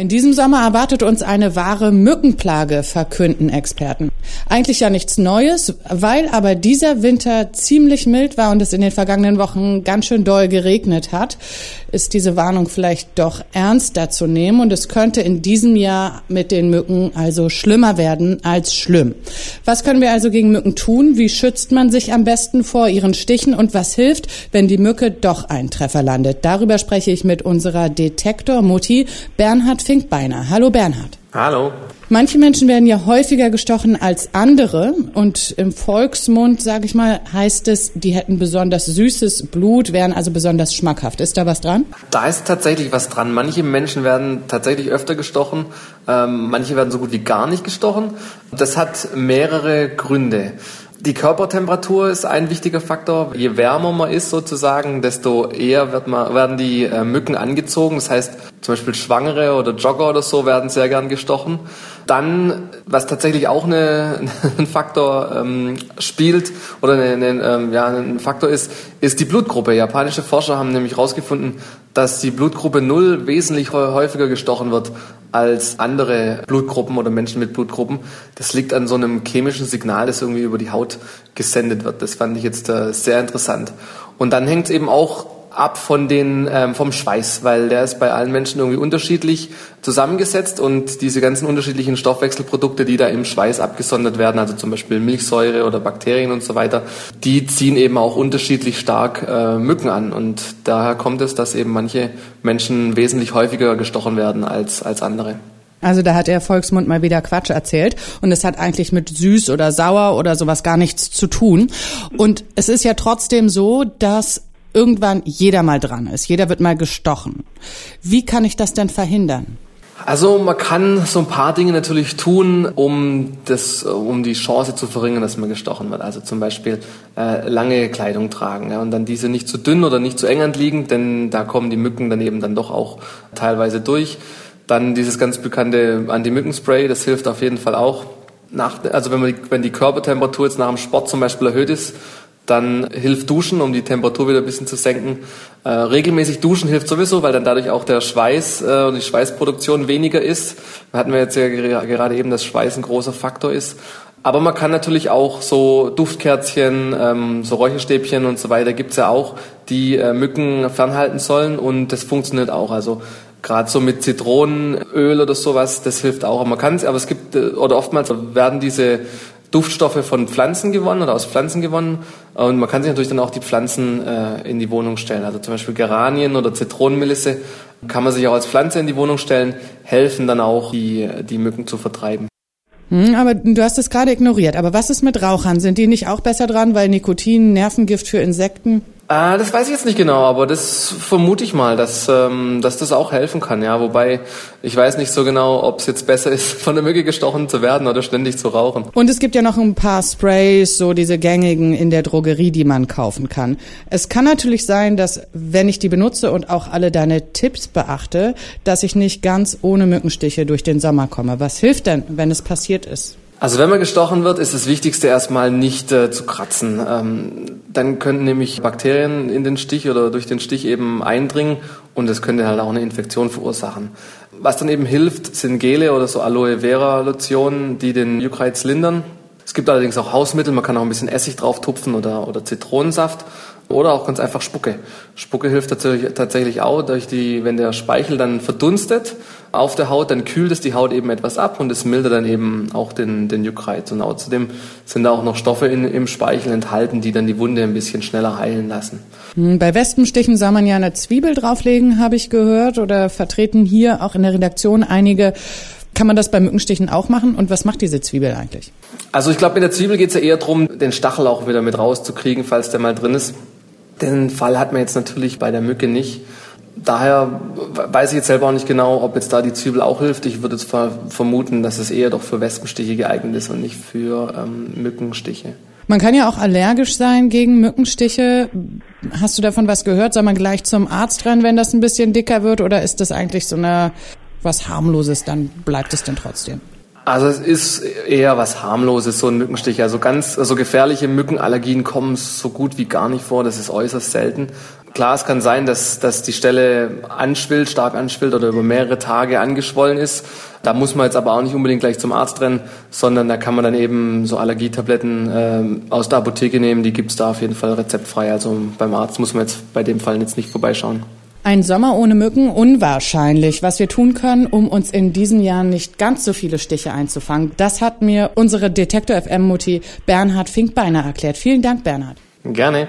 In diesem Sommer erwartet uns eine wahre Mückenplage, verkünden Experten. Eigentlich ja nichts Neues, weil aber dieser Winter ziemlich mild war und es in den vergangenen Wochen ganz schön doll geregnet hat, ist diese Warnung vielleicht doch ernster zu nehmen und es könnte in diesem Jahr mit den Mücken also schlimmer werden als schlimm. Was können wir also gegen Mücken tun? Wie schützt man sich am besten vor ihren Stichen und was hilft, wenn die Mücke doch einen Treffer landet? Darüber spreche ich mit unserer Detektor-Mutti Bernhard Finkbeiner. Hallo Bernhard. Hallo. Manche Menschen werden ja häufiger gestochen als andere und im Volksmund, sage ich mal, heißt es, die hätten besonders süßes Blut, wären also besonders schmackhaft. Ist da was dran? Da ist tatsächlich was dran. Manche Menschen werden tatsächlich öfter gestochen, ähm, manche werden so gut wie gar nicht gestochen. Das hat mehrere Gründe. Die Körpertemperatur ist ein wichtiger Faktor. Je wärmer man ist sozusagen, desto eher wird man, werden die äh, Mücken angezogen. Das heißt, zum Beispiel Schwangere oder Jogger oder so werden sehr gern gestochen. Dann, was tatsächlich auch eine, ein Faktor ähm, spielt oder eine, eine, ähm, ja, ein Faktor ist, ist die Blutgruppe. Japanische Forscher haben nämlich herausgefunden, dass die Blutgruppe Null wesentlich häufiger gestochen wird als andere Blutgruppen oder Menschen mit Blutgruppen. Das liegt an so einem chemischen Signal, das irgendwie über die Haut gesendet wird. Das fand ich jetzt äh, sehr interessant. Und dann hängt es eben auch ab von den, ähm, vom Schweiß, weil der ist bei allen Menschen irgendwie unterschiedlich zusammengesetzt und diese ganzen unterschiedlichen Stoffwechselprodukte, die da im Schweiß abgesondert werden, also zum Beispiel Milchsäure oder Bakterien und so weiter, die ziehen eben auch unterschiedlich stark äh, Mücken an und daher kommt es, dass eben manche Menschen wesentlich häufiger gestochen werden als, als andere. Also da hat der Volksmund mal wieder Quatsch erzählt und es hat eigentlich mit süß oder sauer oder sowas gar nichts zu tun. Und es ist ja trotzdem so, dass irgendwann jeder mal dran ist. Jeder wird mal gestochen. Wie kann ich das denn verhindern? Also man kann so ein paar Dinge natürlich tun, um das, um die Chance zu verringern, dass man gestochen wird. Also zum Beispiel äh, lange Kleidung tragen ja, und dann diese nicht zu dünn oder nicht zu eng anliegend, denn da kommen die Mücken dann eben dann doch auch teilweise durch. Dann dieses ganz bekannte Anti-Mückenspray, das hilft auf jeden Fall auch. Nach, also wenn, man wenn die Körpertemperatur jetzt nach dem Sport zum Beispiel erhöht ist, dann hilft Duschen, um die Temperatur wieder ein bisschen zu senken. Äh, regelmäßig duschen hilft sowieso, weil dann dadurch auch der Schweiß äh, und die Schweißproduktion weniger ist. Da hatten wir jetzt ja gerade eben, dass Schweiß ein großer Faktor ist. Aber man kann natürlich auch so Duftkerzchen, ähm, so Räucherstäbchen und so weiter gibt's ja auch, die äh, Mücken fernhalten sollen und das funktioniert auch. Also gerade so mit Zitronenöl oder sowas, das hilft auch. Man kann es, aber es gibt äh, oder oftmals werden diese Duftstoffe von Pflanzen gewonnen oder aus Pflanzen gewonnen. Und man kann sich natürlich dann auch die Pflanzen äh, in die Wohnung stellen. Also zum Beispiel Geranien oder Zitronenmelisse kann man sich auch als Pflanze in die Wohnung stellen, helfen dann auch, die, die Mücken zu vertreiben. Hm, aber du hast es gerade ignoriert. Aber was ist mit Rauchern? Sind die nicht auch besser dran, weil Nikotin Nervengift für Insekten? Äh, das weiß ich jetzt nicht genau, aber das vermute ich mal, dass, ähm, dass das auch helfen kann. Ja, wobei ich weiß nicht so genau, ob es jetzt besser ist, von der Mücke gestochen zu werden oder ständig zu rauchen. Und es gibt ja noch ein paar Sprays, so diese gängigen in der Drogerie, die man kaufen kann. Es kann natürlich sein, dass wenn ich die benutze und auch alle deine Tipps beachte, dass ich nicht ganz ohne Mückenstiche durch den Sommer komme. Was hilft denn, wenn es passiert ist? Also wenn man gestochen wird, ist das Wichtigste erstmal nicht äh, zu kratzen. Ähm, dann können nämlich Bakterien in den Stich oder durch den Stich eben eindringen und das könnte halt auch eine Infektion verursachen. Was dann eben hilft, sind Gele oder so Aloe Vera Lotionen, die den Juckreiz lindern. Es gibt allerdings auch Hausmittel, man kann auch ein bisschen Essig drauf tupfen oder, oder Zitronensaft oder auch ganz einfach Spucke. Spucke hilft tatsächlich, tatsächlich auch, durch die, wenn der Speichel dann verdunstet auf der Haut, dann kühlt es die Haut eben etwas ab und es mildert dann eben auch den, den Juckreiz. Und außerdem sind da auch noch Stoffe in, im Speichel enthalten, die dann die Wunde ein bisschen schneller heilen lassen. Hm, bei Wespenstichen soll man ja eine Zwiebel drauflegen, habe ich gehört, oder vertreten hier auch in der Redaktion einige. Kann man das bei Mückenstichen auch machen? Und was macht diese Zwiebel eigentlich? Also ich glaube, mit der Zwiebel geht es ja eher darum, den Stachel auch wieder mit rauszukriegen, falls der mal drin ist. Den Fall hat man jetzt natürlich bei der Mücke nicht. Daher weiß ich jetzt selber auch nicht genau, ob jetzt da die Zwiebel auch hilft. Ich würde jetzt vermuten, dass es eher doch für Wespenstiche geeignet ist und nicht für ähm, Mückenstiche. Man kann ja auch allergisch sein gegen Mückenstiche. Hast du davon was gehört? Soll man gleich zum Arzt rennen, wenn das ein bisschen dicker wird? Oder ist das eigentlich so eine was harmloses? Dann bleibt es denn trotzdem? Also es ist eher was harmloses, so ein Mückenstich. Also ganz, also gefährliche Mückenallergien kommen so gut wie gar nicht vor. Das ist äußerst selten. Klar, es kann sein, dass, dass die Stelle anschwillt, stark anschwillt oder über mehrere Tage angeschwollen ist. Da muss man jetzt aber auch nicht unbedingt gleich zum Arzt rennen, sondern da kann man dann eben so Allergietabletten äh, aus der Apotheke nehmen. Die gibt's da auf jeden Fall rezeptfrei. Also beim Arzt muss man jetzt bei dem Fall jetzt nicht vorbeischauen. Ein Sommer ohne Mücken unwahrscheinlich. Was wir tun können, um uns in diesen Jahren nicht ganz so viele Stiche einzufangen, das hat mir unsere Detektor FM Mutti Bernhard Finkbeiner erklärt. Vielen Dank, Bernhard. Gerne.